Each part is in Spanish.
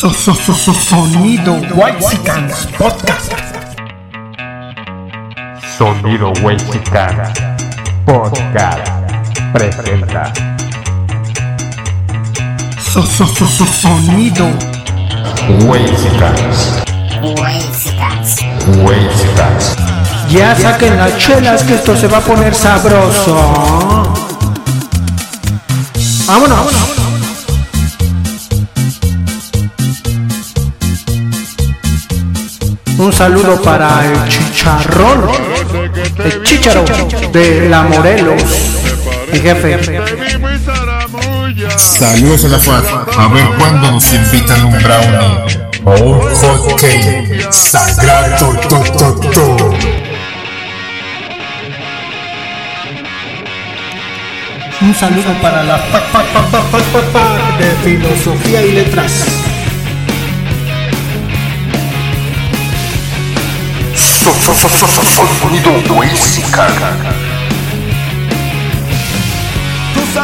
Sonido Whitesicans Podcast. Sonido Whitesicans Podcast presenta. Sonido Whitesicans. Whitesicans. Ya saquen las chelas que esto se va a poner sabroso. Vámonos. Un saludo para el chicharrón, el chicharo de la Morelos, mi jefe. Saludos a la FAD. A ver cuándo nos invitan un brownie o un hot cake sagrado. To, to, to. Un saludo para la pa de filosofía y letras.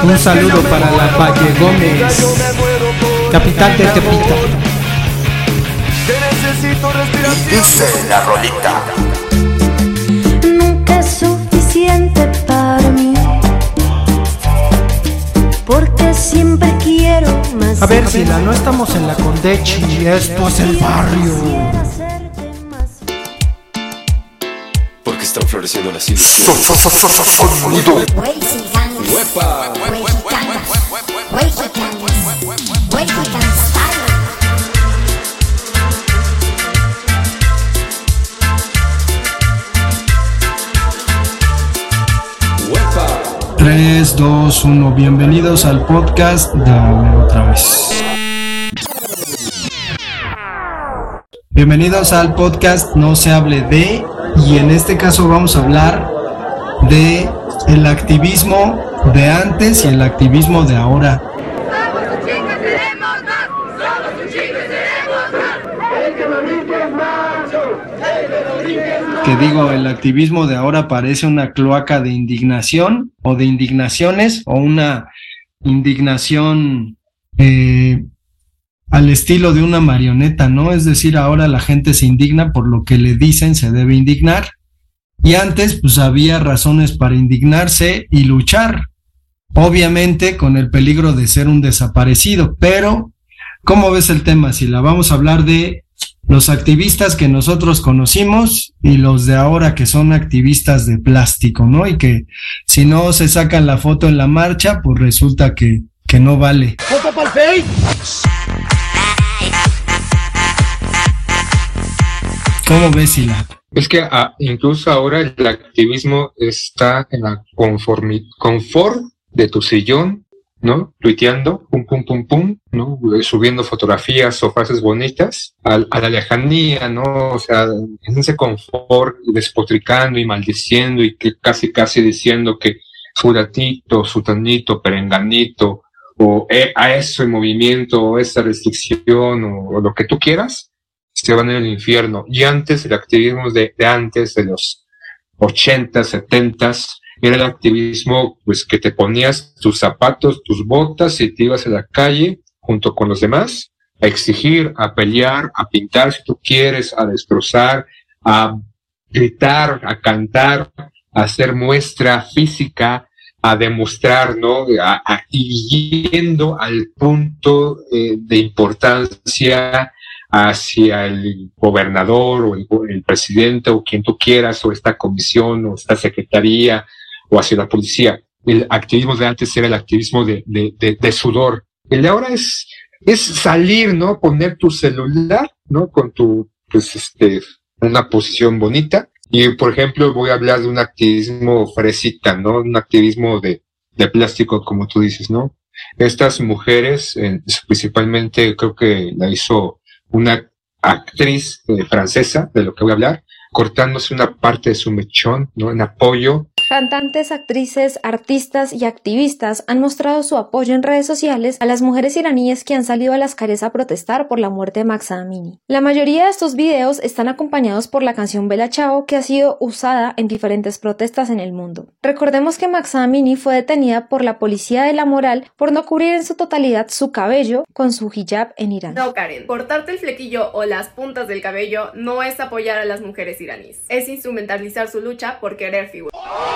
Un saludo para la Valle Gómez, capital de Tepita. Dice la rolita. nunca es suficiente para mí. Porque siempre quiero más. A ver, Sila, no estamos en la Condechi, esto es el barrio. Están floreciendo las ilusiones. Sonido. ¡Huepa! 3, 2, 1, bienvenidos al podcast Dame otra vez. Bienvenidos al podcast No se hable de y en este caso vamos a hablar de el activismo de antes y el activismo de ahora. que digo, el activismo de ahora parece una cloaca de indignación o de indignaciones o una indignación eh, al estilo de una marioneta, ¿no? Es decir, ahora la gente se indigna por lo que le dicen, se debe indignar. Y antes, pues había razones para indignarse y luchar, obviamente con el peligro de ser un desaparecido, pero ¿cómo ves el tema? Si la vamos a hablar de los activistas que nosotros conocimos y los de ahora que son activistas de plástico, ¿no? Y que si no se sacan la foto en la marcha, pues resulta que, que no vale. ¿Cómo ves, Sila? Es que ah, incluso ahora el activismo está en la confort de tu sillón, ¿no? Tuiteando, pum, pum, pum, pum, ¿no? Subiendo fotografías o frases bonitas al- a, la lejanía, ¿no? O sea, en ese confort, despotricando y maldiciendo y que casi, casi diciendo que furatito, sutanito, perenganito, o eh, a ese movimiento, o esa restricción, o- o lo que tú quieras, se van el infierno. Y antes, el activismo de, de antes, de los 80, 70, era el activismo, pues, que te ponías tus zapatos, tus botas y te ibas a la calle junto con los demás a exigir, a pelear, a pintar si tú quieres, a destrozar, a gritar, a cantar, a hacer muestra física, a demostrar, ¿no? A- a- yendo al punto eh, de importancia hacia el gobernador o el, presidente o quien tú quieras, o esta comisión o esta secretaría, o hacia la policía. El activismo de antes era el activismo de, de, de, de sudor. El de ahora es, es salir, ¿no? Poner tu celular, ¿no? Con tu, pues, este, una posición bonita. Y, por ejemplo, voy a hablar de un activismo fresita, ¿no? Un activismo de, de plástico, como tú dices, ¿no? Estas mujeres, principalmente creo que la hizo una actriz eh, francesa, de lo que voy a hablar, cortándose una parte de su mechón, ¿no? En apoyo Cantantes, actrices, artistas y activistas han mostrado su apoyo en redes sociales a las mujeres iraníes que han salido a las calles a protestar por la muerte de Mahsa Amini. La mayoría de estos videos están acompañados por la canción Bella Chao que ha sido usada en diferentes protestas en el mundo. Recordemos que Mahsa Amini fue detenida por la policía de la moral por no cubrir en su totalidad su cabello con su hijab en Irán. No, Karen, cortarte el flequillo o las puntas del cabello no es apoyar a las mujeres iraníes, es instrumentalizar su lucha por querer figurar.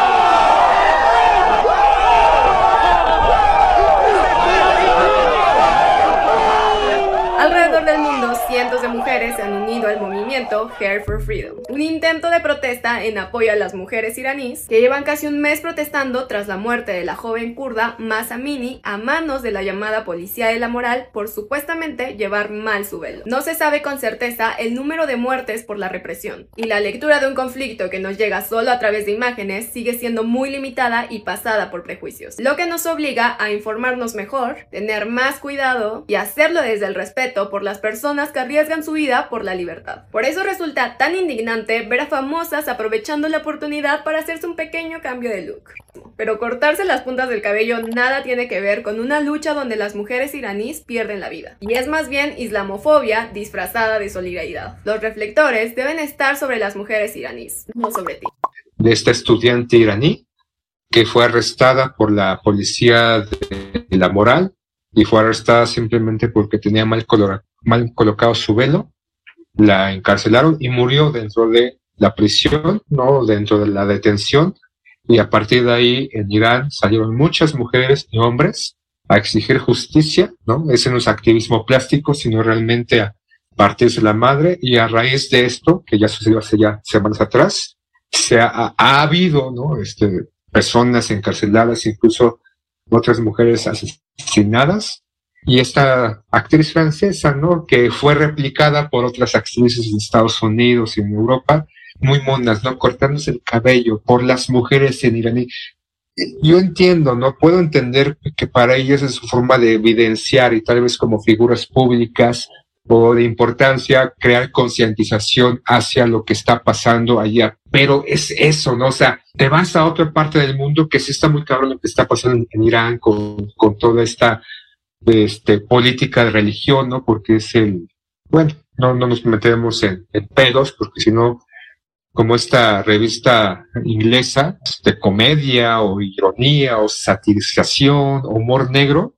cientos de mujeres se han unido al movimiento Hair for Freedom, un intento de protesta en apoyo a las mujeres iraníes que llevan casi un mes protestando tras la muerte de la joven kurda Masa Amini a manos de la llamada Policía de la Moral por supuestamente llevar mal su velo. No se sabe con certeza el número de muertes por la represión, y la lectura de un conflicto que nos llega solo a través de imágenes sigue siendo muy limitada y pasada por prejuicios, lo que nos obliga a informarnos mejor, tener más cuidado y hacerlo desde el respeto por las personas que arriesgan su vida por la libertad. Por eso resulta tan indignante ver a famosas aprovechando la oportunidad para hacerse un pequeño cambio de look. Pero cortarse las puntas del cabello nada tiene que ver con una lucha donde las mujeres iraníes pierden la vida. Y es más bien islamofobia disfrazada de solidaridad. Los reflectores deben estar sobre las mujeres iraníes, no sobre ti. De esta estudiante iraní que fue arrestada por la policía de la moral y fue arrestada simplemente porque tenía mal, colora- mal colocado su velo. La encarcelaron y murió dentro de la prisión, no dentro de la detención. Y a partir de ahí, en Irán salieron muchas mujeres y hombres a exigir justicia, ¿no? Ese no es activismo plástico, sino realmente a partirse la madre. Y a raíz de esto, que ya sucedió hace ya semanas atrás, se ha, ha habido, ¿no? Este, personas encarceladas, incluso otras mujeres asesinadas. Y esta actriz francesa, ¿no? Que fue replicada por otras actrices en Estados Unidos y en Europa, muy monas, ¿no? Cortándose el cabello por las mujeres en iraní. Yo entiendo, ¿no? Puedo entender que para ellas es su forma de evidenciar y tal vez como figuras públicas o de importancia crear concientización hacia lo que está pasando allá. Pero es eso, ¿no? O sea, te vas a otra parte del mundo que sí está muy cabrón lo que está pasando en, en Irán con, con toda esta este, política de religión, ¿no? Porque es el, bueno, no, no nos metemos en, pedos, porque si no, como esta revista inglesa de comedia o ironía o satirización humor negro,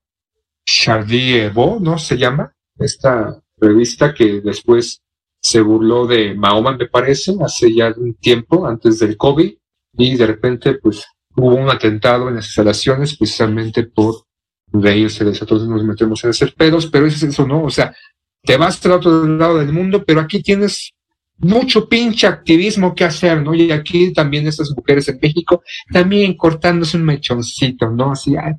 Charlie Hebdo, ¿no? Se llama, esta revista que después se burló de Mahoma, me parece, hace ya un tiempo, antes del COVID, y de repente, pues, hubo un atentado en las instalaciones precisamente por reírse de eso. Entonces nos metemos en hacer pedos, pero es eso, ¿no? O sea, te vas al otro lado del mundo, pero aquí tienes mucho pinche activismo que hacer, ¿no? Y aquí también estas mujeres en México también cortándose un mechoncito, ¿no? Así, ay,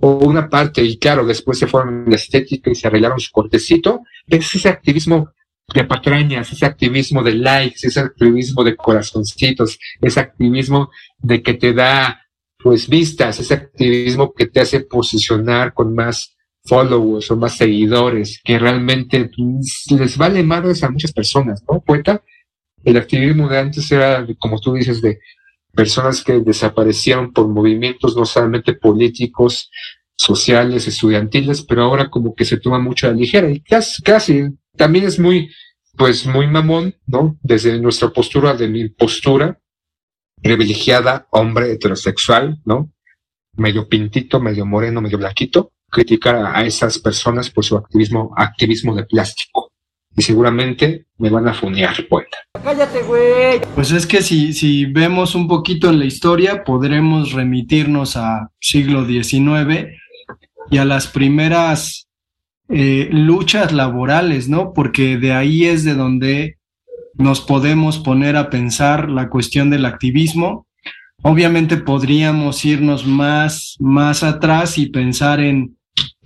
o una parte, y claro, después se fueron a la estética y se arreglaron su cortecito, es ese activismo de patrañas, ese activismo de likes, ese activismo de corazoncitos, ese activismo de que te da, pues, vistas, ese activismo que te hace posicionar con más followers o más seguidores, que realmente les vale madres a muchas personas, ¿no? Cuenta, el activismo de antes era, como tú dices, de personas que desaparecieron por movimientos no solamente políticos, sociales, estudiantiles, pero ahora como que se toma mucho a la ligera y casi, casi también es muy, pues muy mamón, ¿no? Desde nuestra postura, de mi postura privilegiada, hombre heterosexual, ¿no? Medio pintito, medio moreno, medio blanquito, criticar a, esas personas por su activismo, activismo de plástico. Y seguramente me van a funear, poeta. Pues es que si, si vemos un poquito en la historia, podremos remitirnos a siglo XIX y a las primeras eh, luchas laborales, ¿no? Porque de ahí es de donde nos podemos poner a pensar la cuestión del activismo. Obviamente podríamos irnos más, más atrás y pensar en,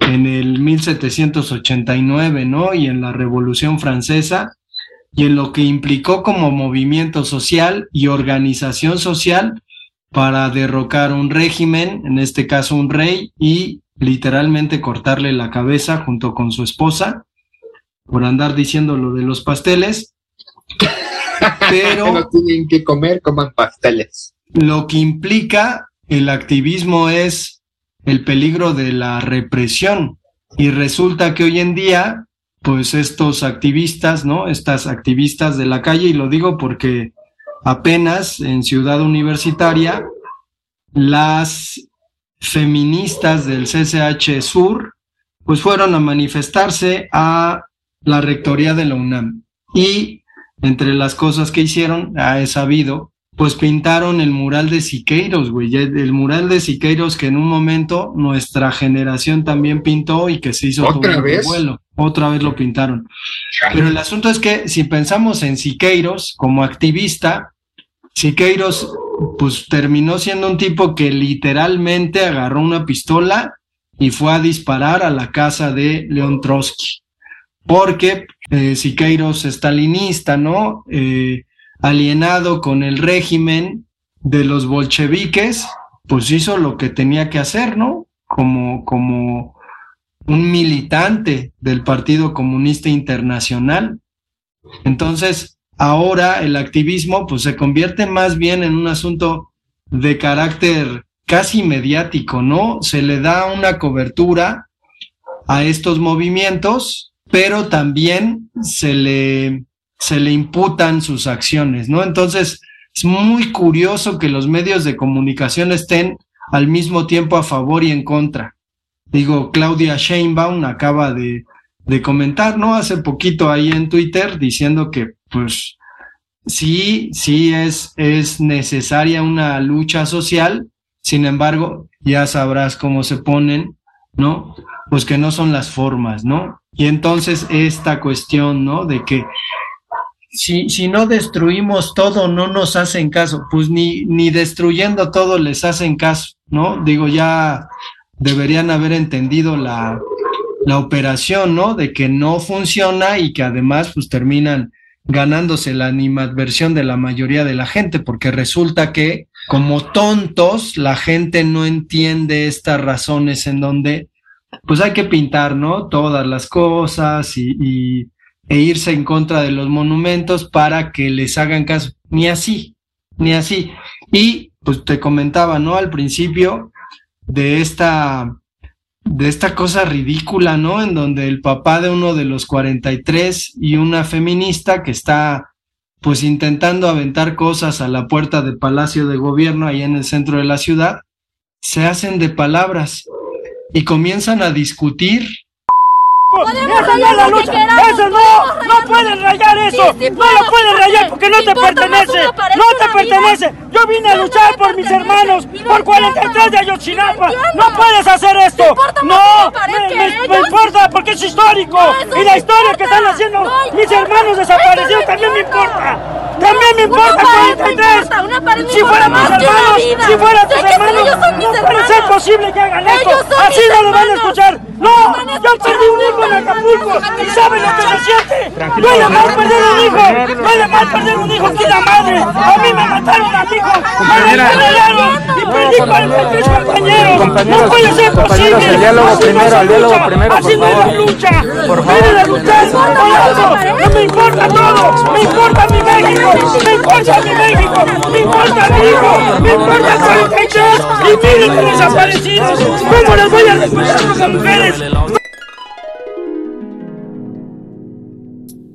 en el 1789, ¿no? Y en la Revolución Francesa y en lo que implicó como movimiento social y organización social para derrocar un régimen, en este caso un rey, y literalmente cortarle la cabeza junto con su esposa por andar diciendo lo de los pasteles. Pero no tienen que comer, coman pasteles. lo que implica el activismo es el peligro de la represión. Y resulta que hoy en día, pues estos activistas, ¿no? Estas activistas de la calle, y lo digo porque apenas en Ciudad Universitaria, las feministas del CCH Sur, pues fueron a manifestarse a la rectoría de la UNAM. Y entre las cosas que hicieron, ah, he sabido, pues pintaron el mural de Siqueiros, güey, el mural de Siqueiros que en un momento nuestra generación también pintó y que se hizo ¿Otra todo vez? revuelo. Otra vez lo pintaron. Pero el asunto es que si pensamos en Siqueiros como activista, Siqueiros pues terminó siendo un tipo que literalmente agarró una pistola y fue a disparar a la casa de León Trotsky. Porque eh, Siqueiros estalinista, ¿no? Eh, alienado con el régimen de los bolcheviques, pues hizo lo que tenía que hacer, ¿no? Como, como un militante del Partido Comunista Internacional. Entonces, ahora el activismo pues se convierte más bien en un asunto de carácter casi mediático, ¿no? Se le da una cobertura a estos movimientos, pero también se le, se le imputan sus acciones, ¿no? Entonces, es muy curioso que los medios de comunicación estén al mismo tiempo a favor y en contra. Digo, Claudia Sheinbaum acaba de, de comentar, ¿no? Hace poquito ahí en Twitter diciendo que, pues, sí, sí es, es necesaria una lucha social, sin embargo, ya sabrás cómo se ponen, ¿no? Pues que no son las formas, ¿no? Y entonces esta cuestión, ¿no? De que si, si no destruimos todo, no nos hacen caso, pues ni, ni destruyendo todo les hacen caso, ¿no? Digo, ya deberían haber entendido la, la operación, ¿no? De que no funciona y que además pues terminan ganándose la animadversión de la mayoría de la gente, porque resulta que como tontos la gente no entiende estas razones en donde pues hay que pintar, ¿no? Todas las cosas y, e irse en contra de los monumentos para que les hagan caso. Ni así, ni así. Y pues te comentaba, ¿no? Al principio de esta de esta cosa ridícula, ¿no? En donde el papá de uno de los 43 y una feminista que está pues intentando aventar cosas a la puerta del Palacio de Gobierno ahí en el centro de la ciudad, se hacen de palabras y comienzan a discutir ¡Esa no es la lucha! ¡Eso no! ¡No puedes rayar eso! ¡No lo puedes rayar porque no te pertenece! ¡No te pertenece! ¡Yo vine a luchar por mis hermanos! ¡Por 43 de Ayotzinapa! ¡No puedes hacer esto! ¡No! Me, me- me importa porque es histórico! ¡Y la historia que están haciendo mis hermanos desaparecidos también me importa! ¡También me importa 43! Si fueran mis hermanos, si fueran tus hermanos, no puede ser posible que hagan esto. Así no lo van a escuchar. No, yo perdí un hijo en Acapulco y saben lo que se siente. Duele más perder un hijo, duele más perder un hijo que una madre. A mí me mataron a mi hijo, me y perdí 43 compañeros. No puede ser posible. El diálogo Así no primero, el diálogo lucha, primero, Así por no favor. Por favor. Por algo. No me importa todo. Me importa mi Me importa México. Me importa hijo. Me importa el 43 y miles de.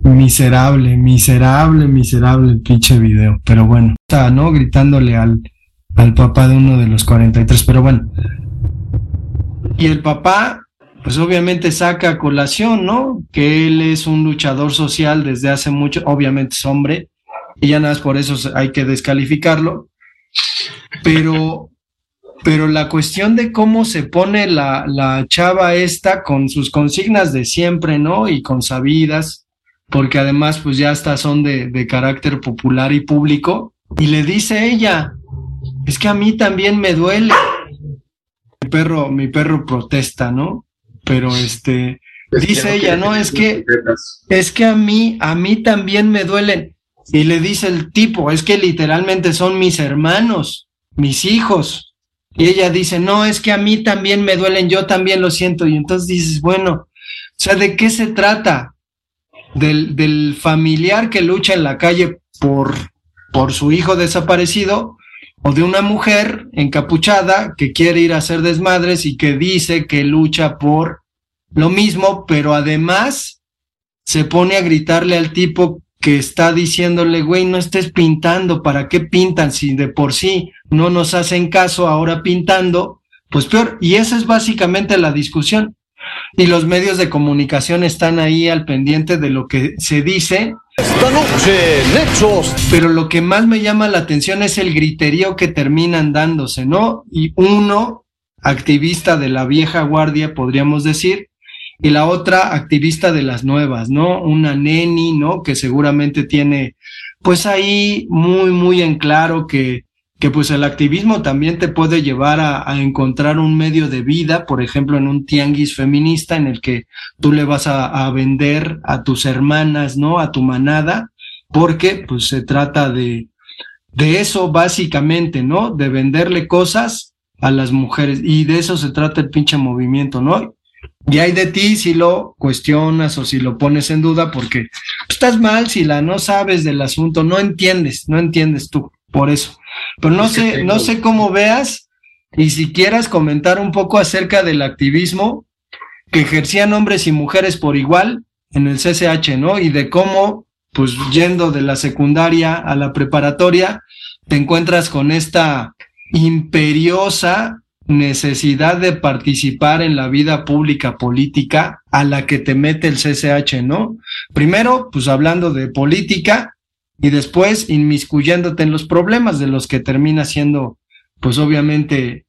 Miserable, miserable, miserable el pinche video. Pero bueno, está, ¿no? Gritándole al, al papá de uno de los 43. Pero bueno. Y el papá, pues obviamente saca colación, ¿no? Que él es un luchador social desde hace mucho, obviamente es hombre, y ya nada más por eso hay que descalificarlo. Pero, pero la cuestión de cómo se pone la, la chava esta con sus consignas de siempre, ¿no? Y con sabidas, porque además pues ya estas son de, de carácter popular y público, y le dice ella, es que a mí también me duele. Mi perro, mi perro protesta, ¿no? Pero este, dice ella, no, es que, es que a mí, a mí también me duelen. Y le dice el tipo, es que literalmente son mis hermanos, mis hijos. Y ella dice, no, es que a mí también me duelen, yo también lo siento. Y entonces dices, bueno, o sea, ¿de qué se trata? Del, del familiar que lucha en la calle por, por su hijo desaparecido o de una mujer encapuchada que quiere ir a hacer desmadres y que dice que lucha por lo mismo, pero además se pone a gritarle al tipo que está diciéndole, güey, no estés pintando, ¿para qué pintan si de por sí no nos hacen caso ahora pintando? Pues peor, y esa es básicamente la discusión. Y los medios de comunicación están ahí al pendiente de lo que se dice. Esta noche, Nexos. Pero lo que más me llama la atención es el griterío que terminan dándose, ¿no? Y uno, activista de la vieja guardia, podríamos decir, y la otra activista de las nuevas, ¿no? Una neni, ¿no? Que seguramente tiene, pues ahí muy, muy en claro que, que pues el activismo también te puede llevar a, a, encontrar un medio de vida, por ejemplo, en un tianguis feminista en el que tú le vas a, a vender a tus hermanas, ¿no? A tu manada, porque pues se trata de, de eso básicamente, ¿no? De venderle cosas a las mujeres y de eso se trata el pinche movimiento, ¿no? Y hay de ti si lo cuestionas o si lo pones en duda porque estás mal si la no sabes del asunto, no entiendes, no entiendes tú, por eso. Pero no sé, no sé cómo veas y si quieras comentar un poco acerca del activismo que ejercían hombres y mujeres por igual en el CCH, ¿no? Y de cómo, pues yendo de la secundaria a la preparatoria, te encuentras con esta imperiosa necesidad de participar en la vida pública política a la que te mete el CCH, ¿no? Primero, pues hablando de política y después inmiscuyéndote en los problemas de los que termina siendo, pues obviamente,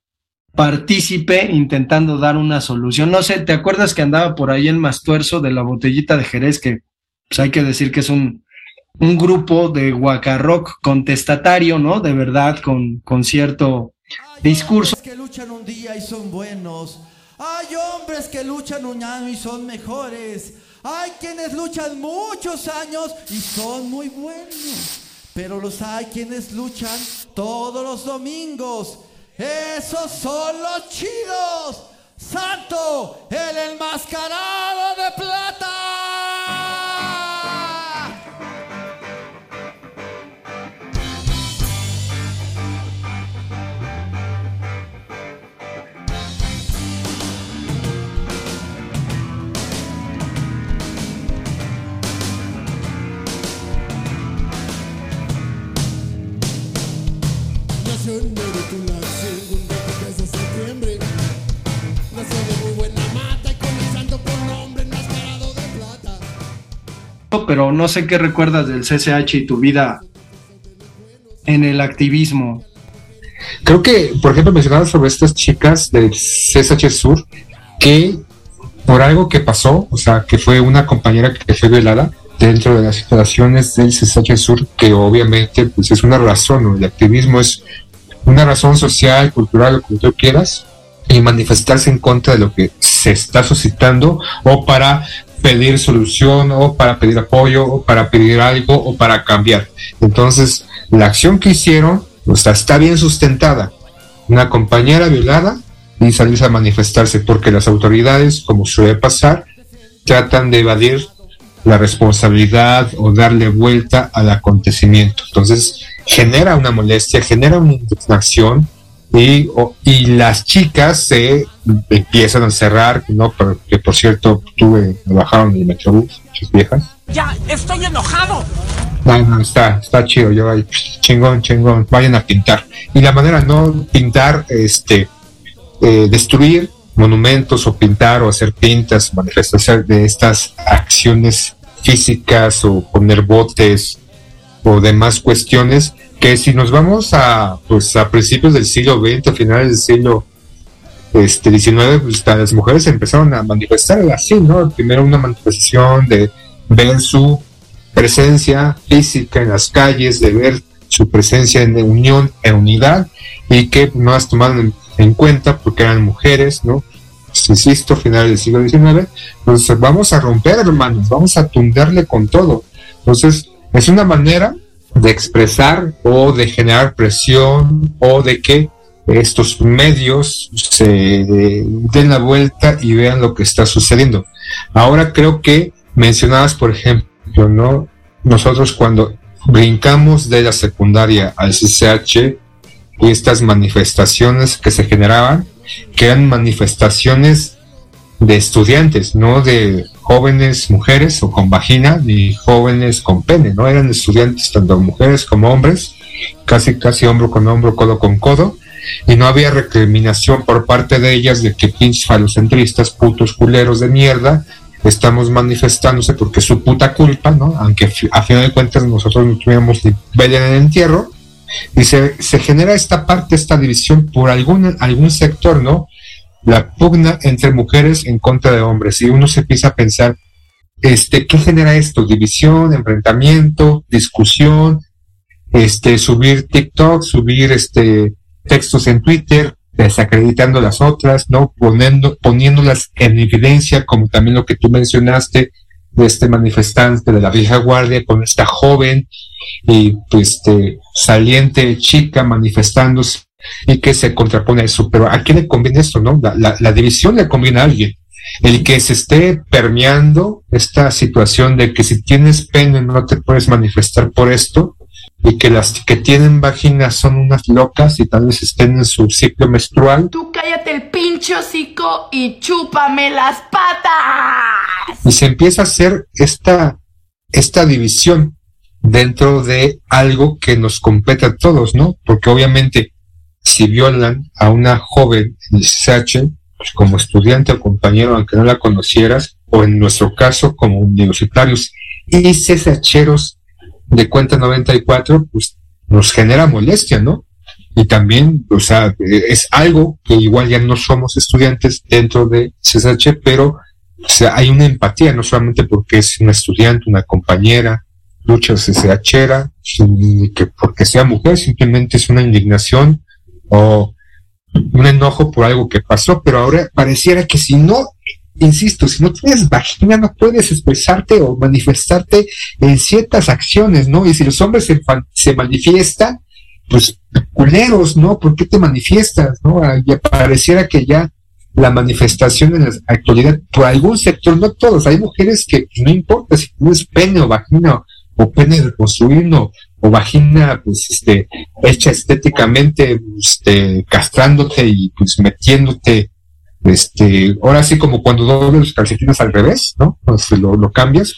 partícipe intentando dar una solución. No sé, ¿te acuerdas que andaba por ahí en Mastuerzo de la botellita de Jerez, que pues hay que decir que es un, un grupo de guacarrock contestatario, ¿no? De verdad, con, con cierto discurso. que luchan un día y son buenos. Hay hombres que luchan un año y son mejores. Hay quienes luchan muchos años y son muy buenos. Pero los hay quienes luchan todos los domingos. Esos son los chidos. Santo, el enmascarado de plata. Pero no sé qué recuerdas del CCH y tu vida en el activismo. Creo que, por ejemplo, mencionabas sobre estas chicas del CSH Sur que por algo que pasó, o sea, que fue una compañera que fue violada dentro de las instalaciones del CSH Sur, que obviamente pues es una razón, el activismo es una razón social, cultural, lo que tú quieras, y manifestarse en contra de lo que se está suscitando o para pedir solución o para pedir apoyo o para pedir algo o para cambiar. Entonces, la acción que hicieron está bien sustentada. Una compañera violada y salirse a manifestarse porque las autoridades, como suele pasar, tratan de evadir la responsabilidad o darle vuelta al acontecimiento. Entonces, genera una molestia, genera una indignación y, o, y las chicas se empiezan a cerrar, ¿no? Porque por cierto, tuve, me bajaron el metrobús, muchas viejas. Ya, estoy enojado. No, no, está, está chido, yo ahí, chingón, chingón, vayan a pintar. Y la manera no pintar, este, eh, destruir monumentos o pintar o hacer pintas, manifestaciones de estas acciones físicas o poner botes o demás cuestiones que si nos vamos a pues a principios del siglo XX, finales del siglo este, XIX, pues, las mujeres empezaron a manifestar así, ¿no? Primero una manifestación de ver su presencia física en las calles, de ver su presencia en unión, en unidad, y que no las tomaron en, en cuenta porque eran mujeres, ¿no? Pues, insisto, finales del siglo XIX, entonces vamos a romper, hermanos, vamos a tunderle con todo. Entonces, es una manera de expresar o de generar presión o de que estos medios se den la vuelta y vean lo que está sucediendo. Ahora creo que mencionabas, por ejemplo, ¿no? Nosotros cuando brincamos de la secundaria al CCH y estas manifestaciones que se generaban, que eran manifestaciones de estudiantes, no de jóvenes mujeres o con vagina, ni jóvenes con pene, ¿no? Eran estudiantes tanto mujeres como hombres, casi casi hombro con hombro, codo con codo, y no había recriminación por parte de ellas de que pinches falocentristas, putos culeros de mierda, estamos manifestándose porque es su puta culpa, ¿no? Aunque a final de cuentas nosotros no tuviéramos ni vela en el entierro, y se, se genera esta parte, esta división por algún, algún sector, ¿no? La pugna entre mujeres en contra de hombres. Y uno se empieza a pensar, este, ¿qué genera esto? División, enfrentamiento, discusión, este, subir TikTok, subir este, textos en Twitter, desacreditando las otras, ¿no? Poniendo, poniéndolas en evidencia, como también lo que tú mencionaste, de este manifestante de la vieja guardia con esta joven y pues este saliente chica manifestándose y que se contrapone a eso. Pero ¿a quién le conviene esto, no? La, la, división le conviene a alguien. El que se esté permeando esta situación de que si tienes pene no te puedes manifestar por esto y que las que tienen vagina son unas locas y tal vez estén en su ciclo menstrual. Tú cállate el pincho hocico y chúpame las patas. Y se empieza a hacer esta, esta división dentro de algo que nos compete a todos, ¿no? Porque obviamente si violan a una joven en el CH, pues como estudiante o compañero, aunque no la conocieras, o en nuestro caso como universitarios y CSHeros de cuenta 94, pues nos genera molestia, ¿no? Y también, o sea, es algo que igual ya no somos estudiantes dentro de CSH, pero o sea, hay una empatía, no solamente porque es una estudiante, una compañera, lucha CSHera, que porque sea mujer, simplemente es una indignación o un enojo por algo que pasó, pero ahora pareciera que si no insisto, si no tienes vagina no puedes expresarte o manifestarte en ciertas acciones, ¿no? Y si los hombres se, se manifiestan, pues culeros, ¿no? ¿Por qué te manifiestas, no? Ah, ya pareciera que ya la manifestación en la actualidad, por algún sector, no todos, hay mujeres que no importa si tienes pene o vagina o, pene reconstruido o vagina, pues, este, hecha estéticamente, este, castrándote y pues metiéndote este, ahora sí como cuando dobles los calcetines al revés, ¿no? Pues lo, lo cambias.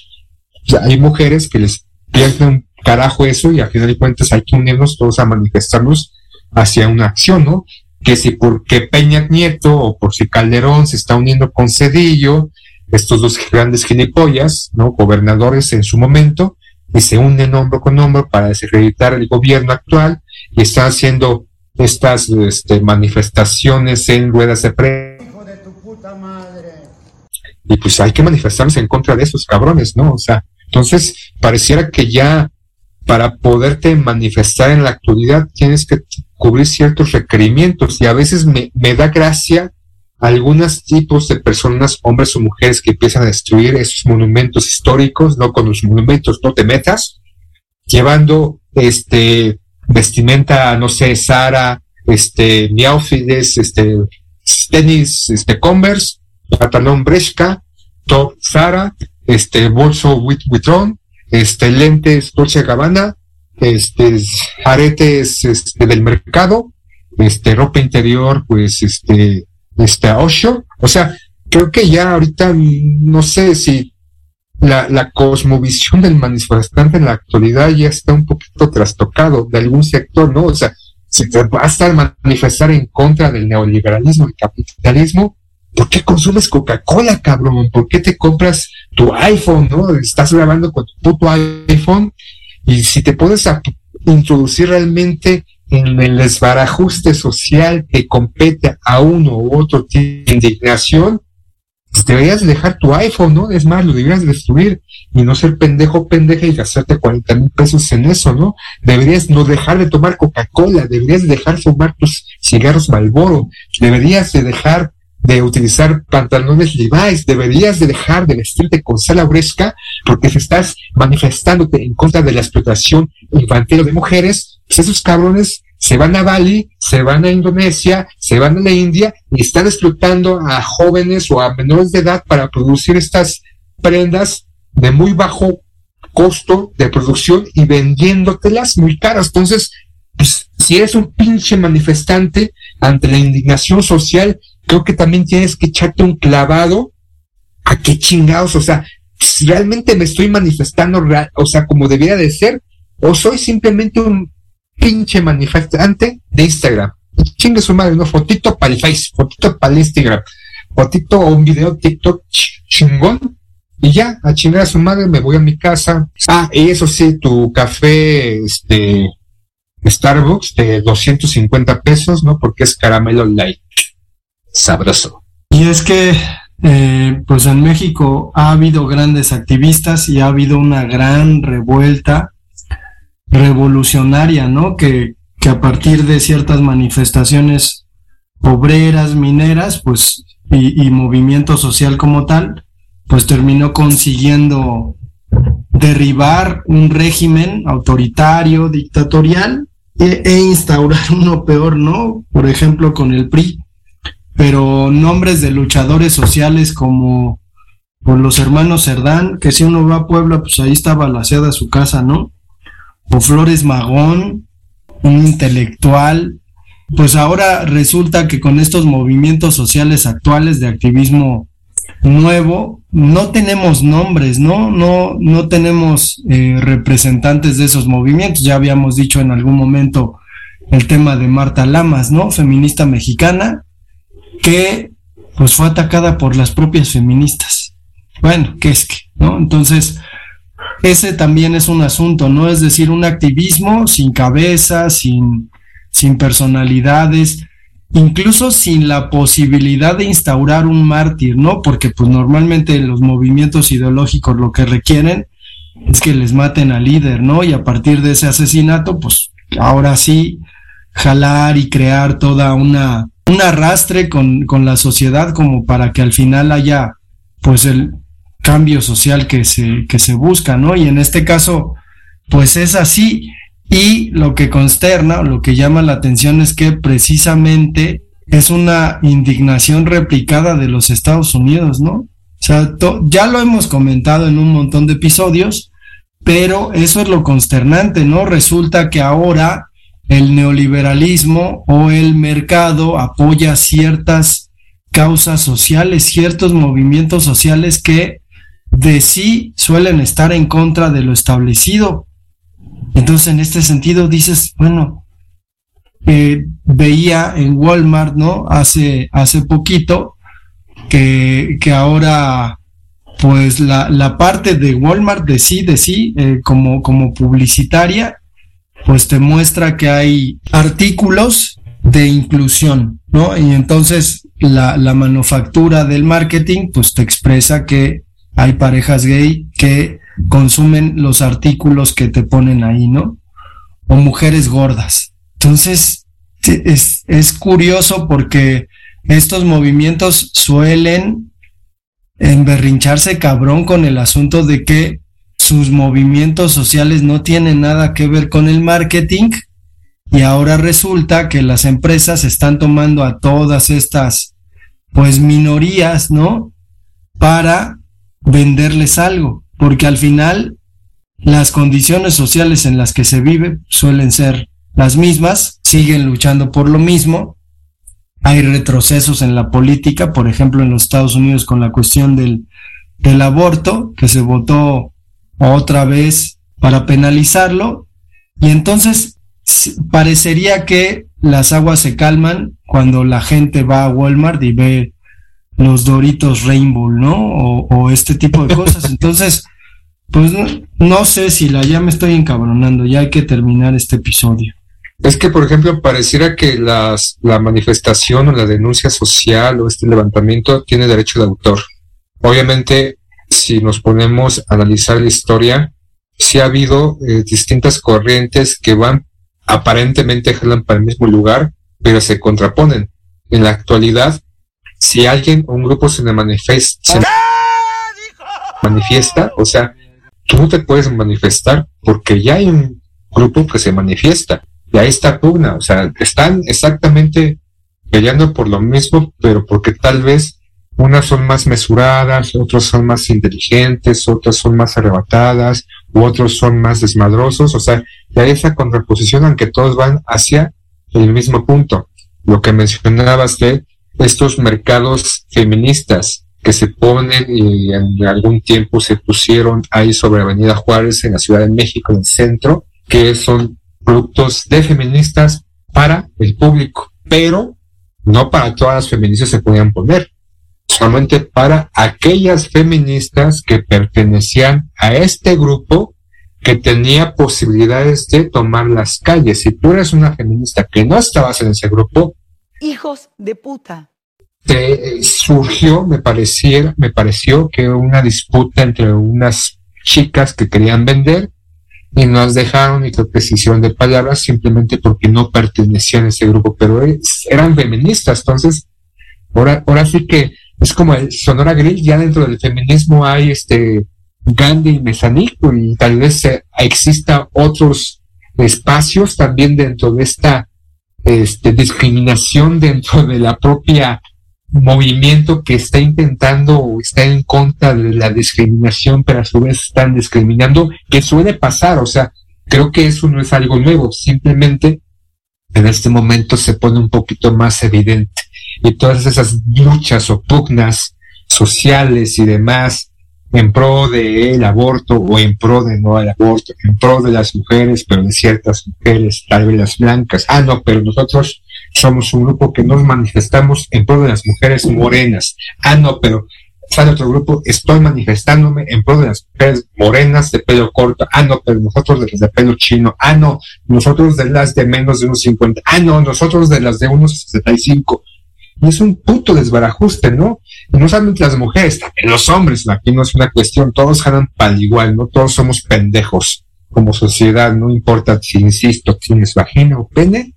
hay mujeres que les pierden un carajo eso y a final de cuentas hay que unirnos todos a manifestarnos hacia una acción, ¿no? Que si porque Peña Nieto o por si Calderón se está uniendo con Cedillo, estos dos grandes gilipollas, ¿no? Gobernadores en su momento, y se unen hombro con hombro para desacreditar el gobierno actual y están haciendo estas este, manifestaciones en ruedas de prensa y pues hay que manifestarse en contra de esos cabrones, ¿no? O sea, entonces pareciera que ya para poderte manifestar en la actualidad tienes que cubrir ciertos requerimientos y a veces me, me da gracia algunos tipos de personas, hombres o mujeres, que empiezan a destruir esos monumentos históricos, no con los monumentos no te metas, llevando este vestimenta, no sé, Sara, este, Miaufides, este, tenis, este, Converse, pantalón Bresca, top Zara, este bolso Witron, este lentes Dolce Gabbana, este aretes este, del mercado, este ropa interior, pues este este Osho, o sea, creo que ya ahorita no sé si la, la cosmovisión del manifestante en la actualidad ya está un poquito trastocado de algún sector, ¿no? O sea, se va a estar manifestar en contra del neoliberalismo y capitalismo, ¿por qué consumes Coca-Cola, cabrón? ¿Por qué te compras tu iPhone, no? Estás grabando con tu puto iPhone y si te puedes introducir realmente en el desbarajuste social que compete a uno u otro tipo de indignación, pues deberías dejar tu iPhone, ¿no? Es más, lo deberías destruir y no ser pendejo pendeja y gastarte 40 mil pesos en eso, ¿no? Deberías no dejar de tomar Coca-Cola, deberías dejar fumar tus cigarros Malboro, deberías de dejar de utilizar pantalones Levi's, deberías de dejar de vestirte con sala fresca porque estás manifestándote en contra de la explotación infantil de mujeres, pues esos cabrones se van a Bali, se van a Indonesia, se van a la India y están explotando a jóvenes o a menores de edad para producir estas prendas de muy bajo costo de producción y vendiéndotelas muy caras. Entonces, pues, si eres un pinche manifestante ante la indignación social, creo que también tienes que echarte un clavado a qué chingados, o sea, realmente me estoy manifestando, o sea, como debiera de ser, o soy simplemente un pinche manifestante de Instagram. Chingue su madre, ¿no? Fotito para el Face, fotito para el Instagram, fotito o un video TikTok ch- chingón. Y ya, a chingar a su madre, me voy a mi casa. Ah, y eso sí, tu café, este, Starbucks de 250 pesos, ¿no? Porque es caramelo light. Sabroso. Y es que, eh, pues en México ha habido grandes activistas y ha habido una gran revuelta revolucionaria, ¿no? Que, que a partir de ciertas manifestaciones obreras, mineras, pues, y, y movimiento social como tal, pues terminó consiguiendo derribar un régimen autoritario, dictatorial, e, e instaurar uno peor, ¿no? Por ejemplo, con el PRI pero nombres de luchadores sociales como por los hermanos Cerdán, que si uno va a Puebla, pues ahí está balaseada su casa, ¿no? O Flores Magón, un intelectual. Pues ahora resulta que con estos movimientos sociales actuales de activismo nuevo, no tenemos nombres, ¿no? No, no tenemos eh, representantes de esos movimientos. Ya habíamos dicho en algún momento el tema de Marta Lamas, ¿no? Feminista mexicana, que pues fue atacada por las propias feministas. Bueno, ¿qué es que? ¿No? Entonces, ese también es un asunto, ¿no? Es decir, un activismo sin cabeza, sin, sin personalidades, incluso sin la posibilidad de instaurar un mártir, ¿no? Porque pues normalmente los movimientos ideológicos lo que requieren es que les maten al líder, ¿no? Y a partir de ese asesinato, pues ahora sí, jalar y crear toda una, un arrastre con, con la sociedad como para que al final haya pues el cambio social que se, que se busca, ¿no? Y en este caso, pues es así. Y lo que consterna, lo que llama la atención es que precisamente es una indignación replicada de los Estados Unidos, ¿no? O sea, ya lo hemos comentado en un montón de episodios, pero eso es lo consternante, ¿no? Resulta que ahora el neoliberalismo o el mercado apoya ciertas causas sociales, ciertos movimientos sociales que de sí suelen estar en contra de lo establecido. Entonces, en este sentido, dices, bueno, eh, veía en Walmart, ¿no? Hace, hace poquito, que, que ahora, pues la, la parte de Walmart de sí, de sí, eh, como, como publicitaria, pues te muestra que hay artículos de inclusión, ¿no? Y entonces la, la manufactura del marketing, pues te expresa que hay parejas gay que consumen los artículos que te ponen ahí, ¿no? O mujeres gordas. Entonces, es, es curioso porque estos movimientos suelen emberrincharse cabrón con el asunto de que sus movimientos sociales no tienen nada que ver con el marketing y ahora resulta que las empresas están tomando a todas estas pues minorías, ¿no? Para venderles algo, porque al final las condiciones sociales en las que se vive suelen ser las mismas, siguen luchando por lo mismo, hay retrocesos en la política, por ejemplo en los Estados Unidos con la cuestión del, del aborto, que se votó otra vez para penalizarlo, y entonces parecería que las aguas se calman cuando la gente va a Walmart y ve los Doritos Rainbow, ¿no? O, o este tipo de cosas. Entonces, pues no, no sé si la ya me estoy encabronando, ya hay que terminar este episodio. Es que, por ejemplo, pareciera que las, la manifestación o la denuncia social o este levantamiento tiene derecho de autor. Obviamente, si nos ponemos a analizar la historia, sí ha habido eh, distintas corrientes que van aparentemente jalan para el mismo lugar, pero se contraponen. En la actualidad, si alguien o un grupo se manifiesta, se manifiesta, o sea, tú no te puedes manifestar porque ya hay un grupo que se manifiesta. Y ahí está pugna, o sea, están exactamente peleando por lo mismo, pero porque tal vez unas son más mesuradas, otras son más inteligentes, otras son más arrebatadas, u otros son más desmadrosos, o sea, hay esa contraposición aunque todos van hacia el mismo punto. Lo que mencionabas de estos mercados feministas que se ponen y en algún tiempo se pusieron ahí sobre Avenida Juárez en la Ciudad de México, en el centro, que son productos de feministas para el público, pero no para todas las feministas se podían poner, solamente para aquellas feministas que pertenecían a este grupo que tenía posibilidades de tomar las calles. Si tú eres una feminista que no estabas en ese grupo, Hijos de puta. te surgió, me pareció, me pareció que una disputa entre unas chicas que querían vender y nos dejaron y creo que se de palabras simplemente porque no pertenecían a ese grupo, pero eran feministas, entonces ahora, ahora sí que es como el Sonora Grill, ya dentro del feminismo hay este Gandhi y Mezanico y tal vez eh, exista otros espacios también dentro de esta este, discriminación dentro de la propia movimiento que está intentando o está en contra de la discriminación, pero a su vez están discriminando, que suele pasar, o sea, creo que eso no es algo nuevo, simplemente en este momento se pone un poquito más evidente. Y todas esas luchas o pugnas sociales y demás en pro del aborto o en pro de no al aborto, en pro de las mujeres, pero de ciertas mujeres, tal vez las blancas. Ah, no, pero nosotros somos un grupo que nos manifestamos en pro de las mujeres morenas. Ah, no, pero sale otro grupo, estoy manifestándome en pro de las mujeres morenas de pelo corto. Ah, no, pero nosotros de las de pelo chino. Ah, no, nosotros de las de menos de unos 50. Ah, no, nosotros de las de unos 65. Y es un puto desbarajuste, ¿no? Y no solamente las mujeres, también los hombres, aquí no es una cuestión, todos ganan pal igual, ¿no? Todos somos pendejos como sociedad, no importa si, insisto, tienes vagina o pene,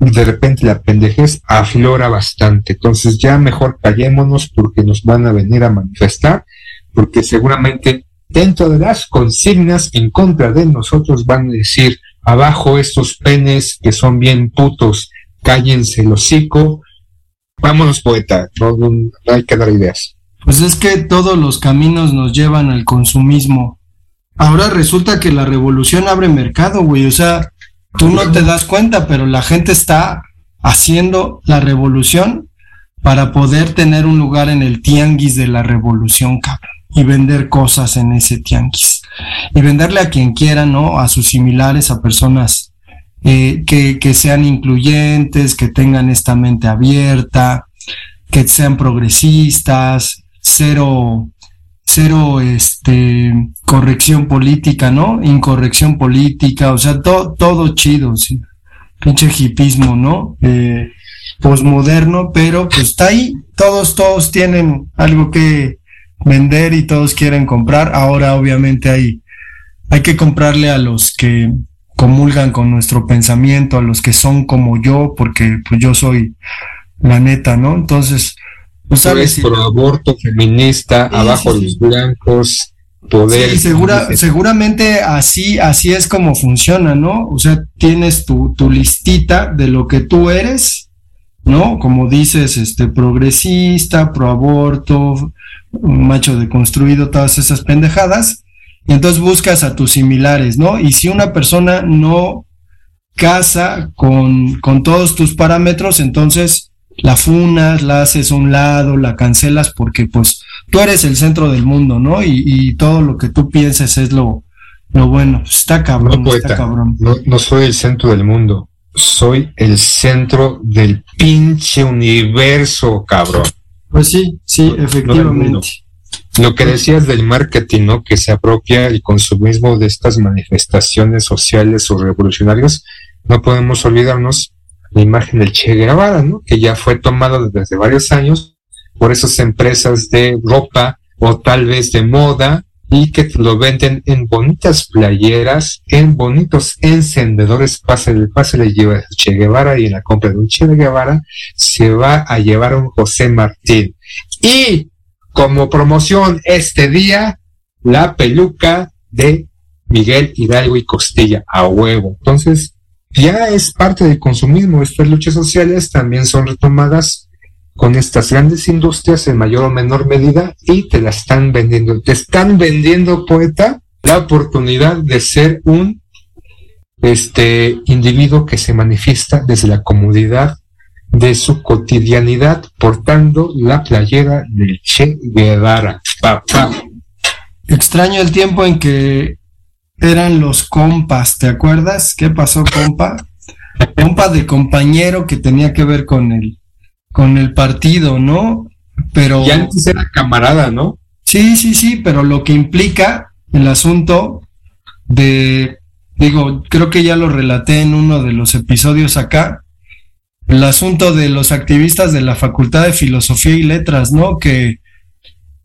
y de repente la pendejez aflora bastante. Entonces ya mejor callémonos porque nos van a venir a manifestar, porque seguramente dentro de las consignas en contra de nosotros van a decir, abajo estos penes que son bien putos, cállense el hocico, vámonos poeta, no, no- hay que dar ideas. Pues es que todos los caminos nos llevan al consumismo. Ahora resulta que la revolución abre mercado, güey. O sea, tú no te das cuenta, pero la gente está haciendo la revolución para poder tener un lugar en el tianguis de la revolución, cabrón. Y vender cosas en ese tianguis. Y venderle a quien quiera, ¿no? A sus similares, a personas eh, que, que sean incluyentes, que tengan esta mente abierta, que sean progresistas, cero, cero, este, corrección política, ¿no? Incorrección política, o sea, to- todo chido. Pinche hipismo, ¿no? Eh, posmoderno, pero pues está ahí, todos, todos tienen algo que vender y todos quieren comprar. Ahora, obviamente, hay, hay que comprarle a los que comulgan con nuestro pensamiento, a los que son como yo, porque pues yo soy la neta, ¿no? Entonces, pues sabes, pro aborto, feminista, Sí, abajo sí, los blancos, poder. Sí, segura, seguramente así, así es como funciona, ¿no? O sea, tienes tu, tu listita de lo que tú eres, ¿no? Como dices, este, progresista, pro aborto, macho deconstruido, todas esas pendejadas. Y entonces buscas a tus similares, ¿no? Y si una persona no casa con, con todos tus parámetros, entonces la funas, la haces a un lado, la cancelas porque pues tú eres el centro del mundo, ¿no? Y, y todo lo que tú pienses es lo, lo bueno. Está cabrón, No, está cabrón. no, no soy el centro del mundo, soy el centro del pinche universo, cabrón. Pues sí, sí, No efectivamente. Lo que decías del marketing, ¿no? Que se apropia el consumismo de estas manifestaciones sociales o revolucionarias, no podemos olvidarnos la imagen del Che Guevara, ¿no? Que ya fue tomada desde varios años por esas empresas de ropa o tal vez de moda y que lo venden en bonitas playeras, en bonitos encendedores, pásale, pásale, lleva el Che Guevara y en la compra de un Che Guevara se va a llevar un José Martín. Y como promoción este día, la peluca de Miguel Hidalgo y Costilla a huevo. Entonces, ya es parte del consumismo. Estas luchas sociales también son retomadas con estas grandes industrias en mayor o menor medida y te la están vendiendo. Te están vendiendo, poeta, la oportunidad de ser un este individuo que se manifiesta desde la comodidad de su cotidianidad portando la playera del Che Guevara. Papá. Extraño el tiempo en que eran los compas, ¿te acuerdas? ¿Qué pasó, compa? compa de compañero que tenía que ver con el, con el partido, ¿no? Pero. Y antes era camarada, ¿no? Sí, sí, sí, pero lo que implica el asunto de, digo, creo que ya lo relaté en uno de los episodios acá, el asunto de los activistas de la Facultad de Filosofía y Letras, ¿no? Que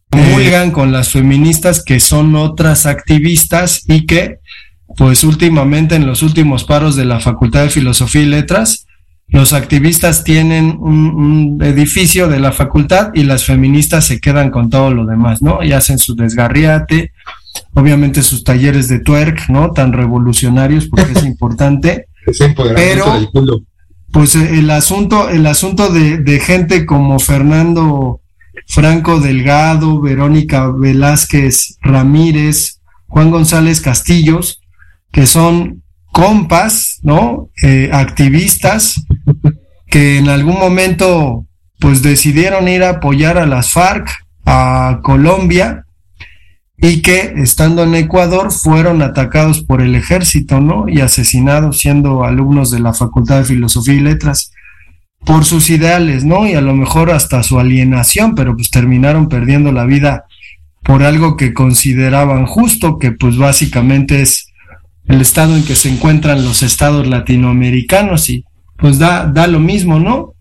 comulgan con las feministas que son otras activistas y que, pues últimamente en los últimos paros de la Facultad de Filosofía y Letras, los activistas tienen un, un, edificio de la facultad y las feministas se quedan con todo lo demás, ¿no? Y hacen su desgarriate, obviamente sus talleres de twerk, ¿no? Tan revolucionarios porque es importante. Es empoderamiento Pero- del culo. Pues eh, el asunto, el asunto de, gente como Fernando Franco Delgado, Verónica Velázquez Ramírez, Juan González Castillos, que son compas, ¿no? Eh, activistas que en algún momento pues decidieron ir a apoyar a las FARC a Colombia y que estando en Ecuador fueron atacados por el ejército, ¿no? Y asesinados siendo alumnos de la Facultad de Filosofía y Letras por sus ideales, ¿no? Y a lo mejor hasta su alienación, pero pues terminaron perdiendo la vida por algo que consideraban justo, que pues básicamente es el estado en que se encuentran los estados latinoamericanos y pues da, da lo mismo, ¿no?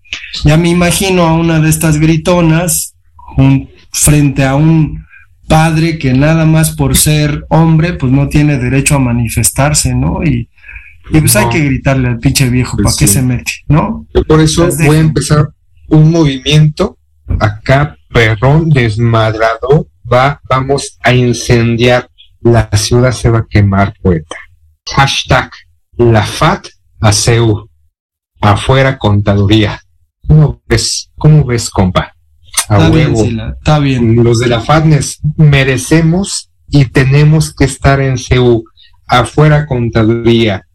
Ya me imagino a una de estas gritonas jun- frente a un padre que nada más por ser hombre pues no tiene derecho a manifestarse, ¿no? Y, y pues hay que gritarle al pinche viejo, ¿para Pues qué sí. se mete, no? Yo por eso Las voy a empezar un movimiento acá, perrón, desmadrado. Va, vamos a incendiar. La ciudad se va a quemar, poeta. Hashtag la FAT a CEU. Afuera contaduría. ¿Cómo ves? ¿Cómo ves, compa? A Está bien, huevo. Sila, está bien. Los de la FATNES merecemos y tenemos que estar en CEU. Afuera contaduría.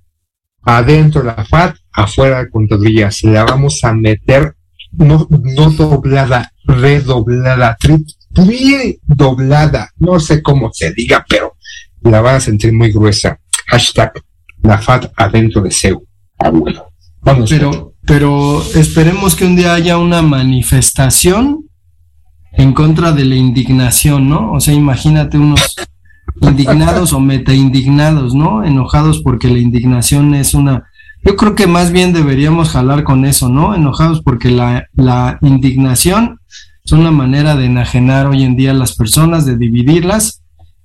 Adentro la FAT, afuera contaduría. Se la vamos a meter no, no doblada, redoblada, triple doblada. No sé cómo se diga, pero la van a sentir muy gruesa. Hashtag la FAT adentro de CEU. A huevo. Vamos. Pero, pero esperemos que un día haya una manifestación en contra de la indignación, ¿no? O sea, imagínate unos indignados o meta indignados, ¿no? Enojados porque la indignación es una... Yo creo que más bien deberíamos jalar con eso, ¿no? Enojados porque la, la indignación es una manera de enajenar hoy en día a las personas, de dividirlas,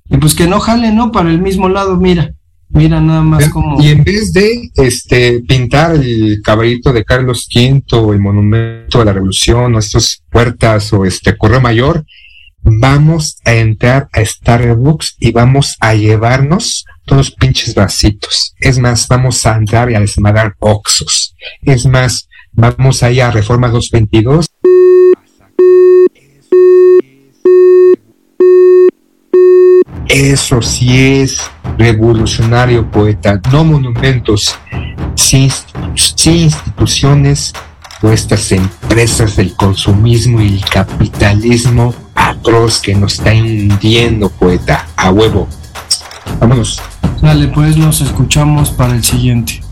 y pues que no jalen, ¿no? Para el mismo lado, mira, mira nada más como... Y en vez de este pintar el caballito de Carlos V el monumento de la revolución o estas puertas o este correo mayor, vamos a entrar a Starbucks y vamos a llevarnos todos los pinches vasitos. Es más, vamos a entrar y a desmadrar oxos. Es más, vamos a ir a Reforma 222. Eso sí es revolucionario, poeta. No monumentos, sí, sí instituciones estas empresas del consumismo y el capitalismo atroz que nos está hundiendo, poeta. A huevo. Vámonos. Dale, pues nos escuchamos para el siguiente.